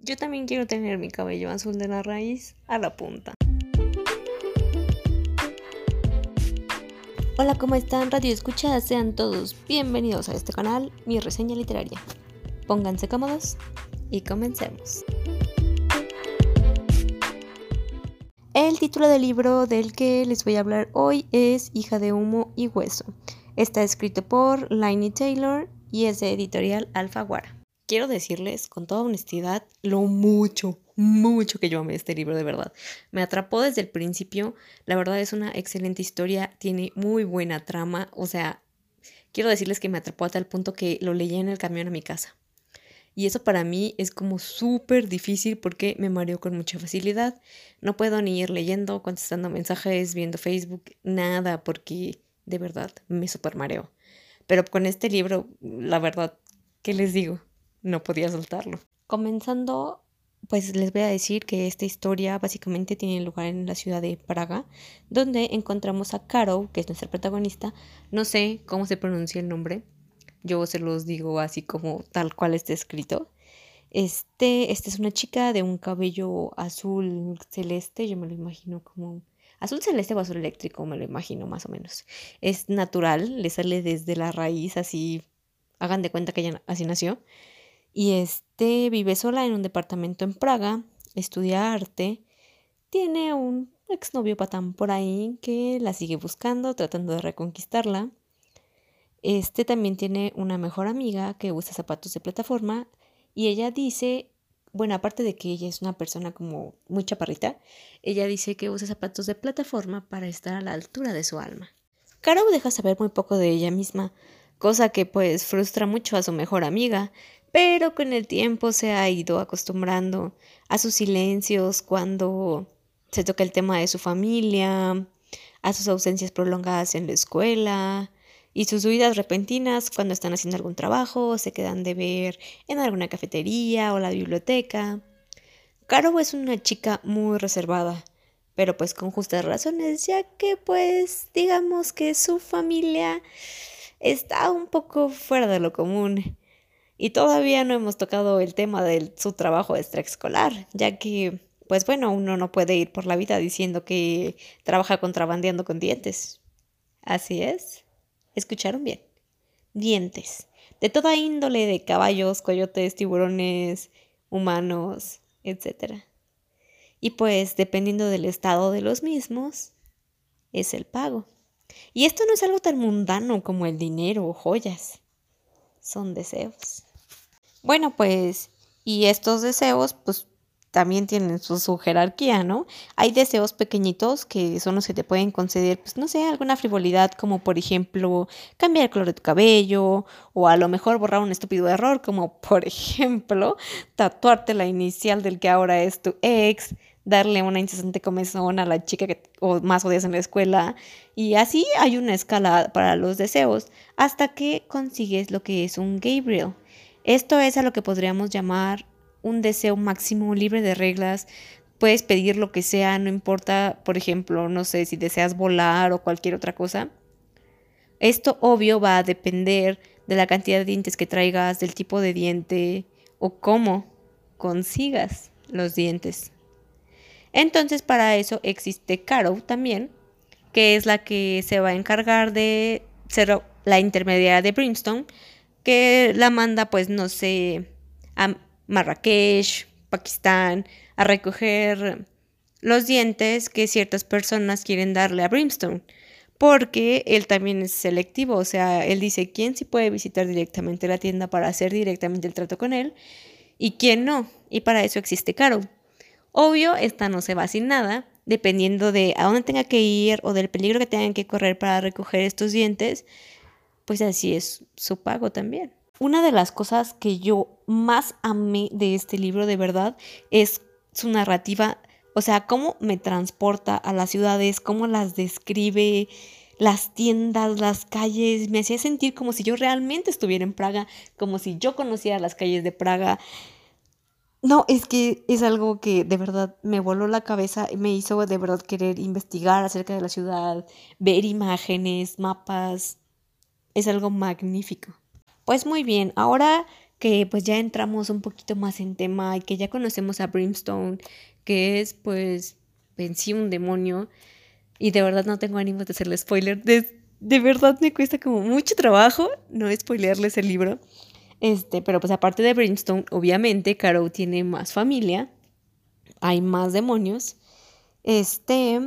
Yo también quiero tener mi cabello azul de la raíz a la punta. Hola, ¿cómo están? Radio Escucha, sean todos bienvenidos a este canal, mi reseña literaria. Pónganse cómodos y comencemos. El título del libro del que les voy a hablar hoy es Hija de Humo y Hueso. Está escrito por Lainey Taylor y es de editorial Alfaguara. Quiero decirles con toda honestidad lo mucho, mucho que yo amé este libro, de verdad. Me atrapó desde el principio. La verdad es una excelente historia, tiene muy buena trama. O sea, quiero decirles que me atrapó a tal punto que lo leí en el camión a mi casa. Y eso para mí es como súper difícil porque me mareo con mucha facilidad. No puedo ni ir leyendo, contestando mensajes, viendo Facebook, nada, porque de verdad me super mareo. Pero con este libro, la verdad, ¿qué les digo? No podía soltarlo. Comenzando, pues les voy a decir que esta historia básicamente tiene lugar en la ciudad de Praga, donde encontramos a Caro, que es nuestra protagonista. No sé cómo se pronuncia el nombre, yo se los digo así como tal cual está escrito. Este, esta es una chica de un cabello azul celeste, yo me lo imagino como azul celeste o azul eléctrico, me lo imagino más o menos. Es natural, le sale desde la raíz, así, hagan de cuenta que ella así nació. Y este vive sola en un departamento en Praga, estudia arte, tiene un exnovio patán por ahí que la sigue buscando, tratando de reconquistarla. Este también tiene una mejor amiga que usa zapatos de plataforma y ella dice, bueno, aparte de que ella es una persona como muy chaparrita, ella dice que usa zapatos de plataforma para estar a la altura de su alma. Caro deja saber muy poco de ella misma, cosa que pues frustra mucho a su mejor amiga, pero con el tiempo se ha ido acostumbrando a sus silencios cuando se toca el tema de su familia, a sus ausencias prolongadas en la escuela y sus huidas repentinas cuando están haciendo algún trabajo, se quedan de ver en alguna cafetería o la biblioteca. Caro es una chica muy reservada, pero pues con justas razones, ya que pues digamos que su familia está un poco fuera de lo común y todavía no hemos tocado el tema de su trabajo extraescolar, ya que, pues bueno, uno no puede ir por la vida diciendo que trabaja contrabandeando con dientes. Así es. Escucharon bien. Dientes. De toda índole de caballos, coyotes, tiburones, humanos, etc. Y pues, dependiendo del estado de los mismos, es el pago. Y esto no es algo tan mundano como el dinero o joyas. Son deseos. Bueno, pues, y estos deseos, pues también tienen su, jerarquía, ¿no? Hay deseos pequeñitos que son los que te pueden conceder, pues no sé, alguna frivolidad, como por ejemplo cambiar el color de tu cabello, o a lo mejor borrar un estúpido error, como por ejemplo tatuarte la inicial del que ahora es tu ex, darle una incesante comezón a la chica que o más odias en la escuela, y así hay una escala para los deseos, hasta que consigues lo que es un Gabriel esto es a lo que podríamos llamar un deseo máximo libre de reglas. Puedes pedir lo que sea, no importa, por ejemplo, no sé si deseas volar o cualquier otra cosa. Esto obvio va a depender de la cantidad de dientes que traigas, del tipo de diente o cómo consigas los dientes. Entonces para eso existe Caro también, que es la que se va a encargar de ser la intermediaria de Brimstone que la manda, pues, no sé, a Marrakech, Pakistán, a recoger los dientes que ciertas personas quieren darle a Brimstone. Porque él también es selectivo, o sea, él dice quién sí puede visitar directamente la tienda para hacer directamente el trato con él y quién no. Y para eso existe Caro. Obvio, esta no se va sin nada, dependiendo de a dónde tenga que ir o del peligro que tengan que correr para recoger estos dientes, pues así es su pago también. Una de las cosas que yo más amé de este libro de verdad es su narrativa, o sea, cómo me transporta a las ciudades, cómo las describe, las tiendas, las calles, me hacía sentir como si yo realmente estuviera en Praga, como si yo conociera las calles de Praga. No, es que es algo que de verdad me voló la cabeza y me hizo de verdad querer investigar acerca de la ciudad, ver imágenes, mapas, es algo magnífico. Pues muy bien, ahora que pues ya entramos un poquito más en tema y que ya conocemos a Brimstone, que es pues en sí un demonio. Y de verdad no tengo ánimo de hacerle spoiler. De, de verdad me cuesta como mucho trabajo no spoilearles el libro. Este, pero pues aparte de Brimstone, obviamente Caro tiene más familia. Hay más demonios. Este,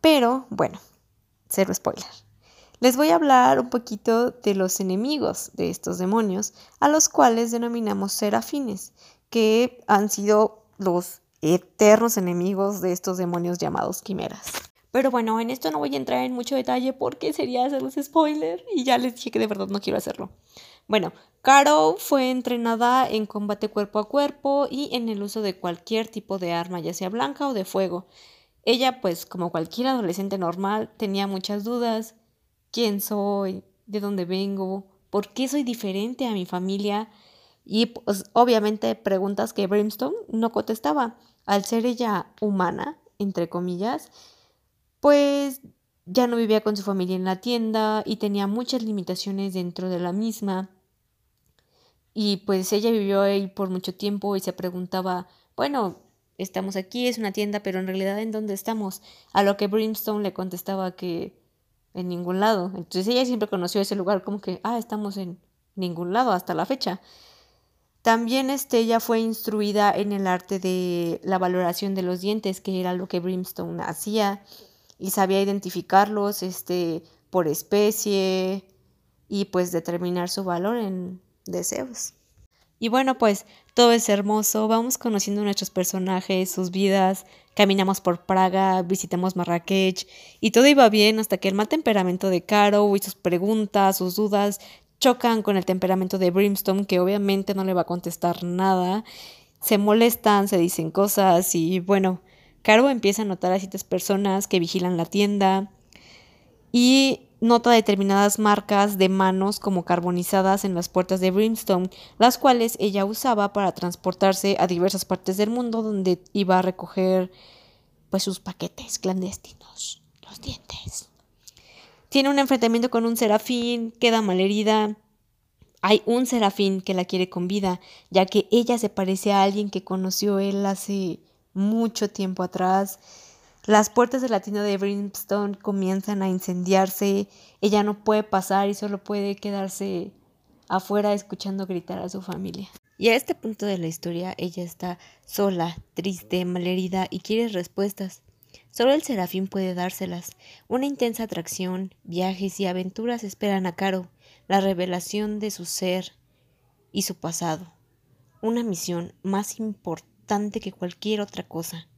pero bueno, cero spoiler. Les voy a hablar un poquito de los enemigos de estos demonios, a los cuales denominamos serafines, que han sido los eternos enemigos de estos demonios llamados quimeras. Pero bueno, en esto no voy a entrar en mucho detalle porque sería hacerles spoiler y ya les dije que de verdad no quiero hacerlo. Bueno, Caro fue entrenada en combate cuerpo a cuerpo y en el uso de cualquier tipo de arma, ya sea blanca o de fuego. Ella, pues como cualquier adolescente normal, tenía muchas dudas, quién soy, de dónde vengo, por qué soy diferente a mi familia y pues, obviamente preguntas que Brimstone no contestaba. Al ser ella humana, entre comillas, pues ya no vivía con su familia en la tienda y tenía muchas limitaciones dentro de la misma. Y pues ella vivió ahí por mucho tiempo y se preguntaba, bueno, estamos aquí, es una tienda, pero en realidad ¿en dónde estamos? A lo que Brimstone le contestaba que en ningún lado. Entonces ella siempre conoció ese lugar como que, ah, estamos en ningún lado hasta la fecha. También este, ella fue instruida en el arte de la valoración de los dientes, que era lo que Brimstone hacía, y sabía identificarlos este, por especie y pues determinar su valor en deseos. Y bueno, pues todo es hermoso, vamos conociendo nuestros personajes, sus vidas, caminamos por Praga, visitamos Marrakech y todo iba bien hasta que el mal temperamento de Caro y sus preguntas, sus dudas chocan con el temperamento de Brimstone que obviamente no le va a contestar nada, se molestan, se dicen cosas y bueno, Caro empieza a notar a ciertas personas que vigilan la tienda. Y nota determinadas marcas de manos como carbonizadas en las puertas de Brimstone, las cuales ella usaba para transportarse a diversas partes del mundo donde iba a recoger pues sus paquetes clandestinos, los dientes. Tiene un enfrentamiento con un serafín, queda malherida. Hay un serafín que la quiere con vida, ya que ella se parece a alguien que conoció él hace mucho tiempo atrás las puertas de la tienda de Brimstone comienzan a incendiarse. Ella no puede pasar y solo puede quedarse afuera escuchando gritar a su familia. Y a este punto de la historia ella está sola, triste, malherida y quiere respuestas. Solo el serafín puede dárselas. Una intensa atracción, viajes y aventuras esperan a Caro, la revelación de su ser y su pasado. Una misión más importante que cualquier otra cosa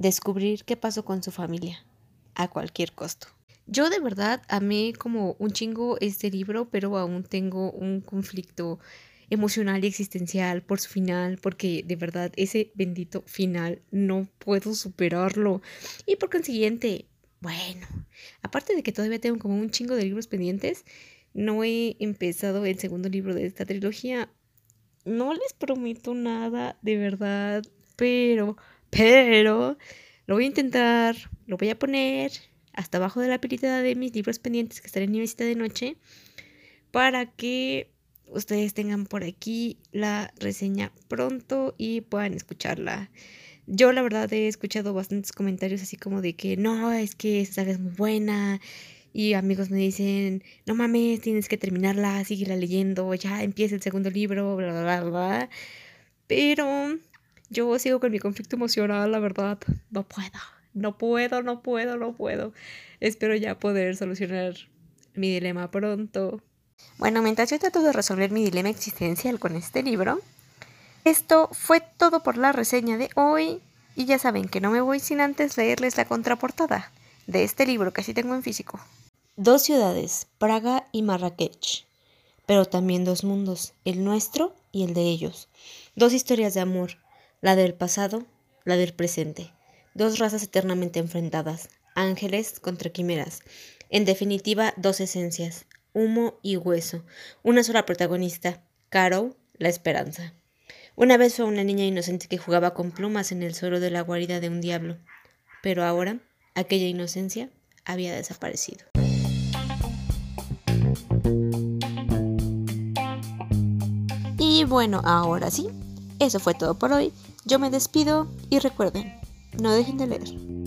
descubrir qué pasó con su familia, a cualquier costo. Yo de verdad amé como un chingo este libro, pero aún tengo un conflicto emocional y existencial por su final, porque de verdad ese bendito final no puedo superarlo. Y por consiguiente, bueno, aparte de que todavía tengo como un chingo de libros pendientes, no he empezado el segundo libro de esta trilogía. No les prometo nada, de verdad, pero pero lo voy a intentar, lo voy a poner hasta abajo de la pilita de mis libros pendientes que estaré en mi de noche para que ustedes tengan por aquí la reseña pronto y puedan escucharla. Yo la verdad he escuchado bastantes comentarios así como de que no, es que esa saga es muy buena y amigos me dicen, no mames, tienes que terminarla, la leyendo, ya empieza el segundo libro, bla, bla, bla. Pero yo sigo con mi conflicto emocional, la verdad. No puedo, no puedo, no puedo, no puedo. Espero ya poder solucionar mi dilema pronto. Bueno, mientras yo trato de resolver mi dilema existencial con este libro, esto fue todo por la reseña de hoy. Y ya saben que no me voy sin antes leerles la contraportada de este libro que sí tengo en físico. Dos ciudades, Praga y Marrakech, pero también dos mundos, el nuestro y el de ellos. Dos historias de amor, la del pasado, la del presente. Dos razas eternamente enfrentadas, ángeles contra quimeras. En definitiva, dos esencias, humo y hueso. Una sola protagonista, Caro, la esperanza. Una vez fue una niña inocente que jugaba con plumas en el suelo de la guarida de un diablo, pero ahora aquella inocencia había desaparecido. bueno, ahora sí, eso fue todo por hoy. Yo me despido y recuerden, no dejen de leer.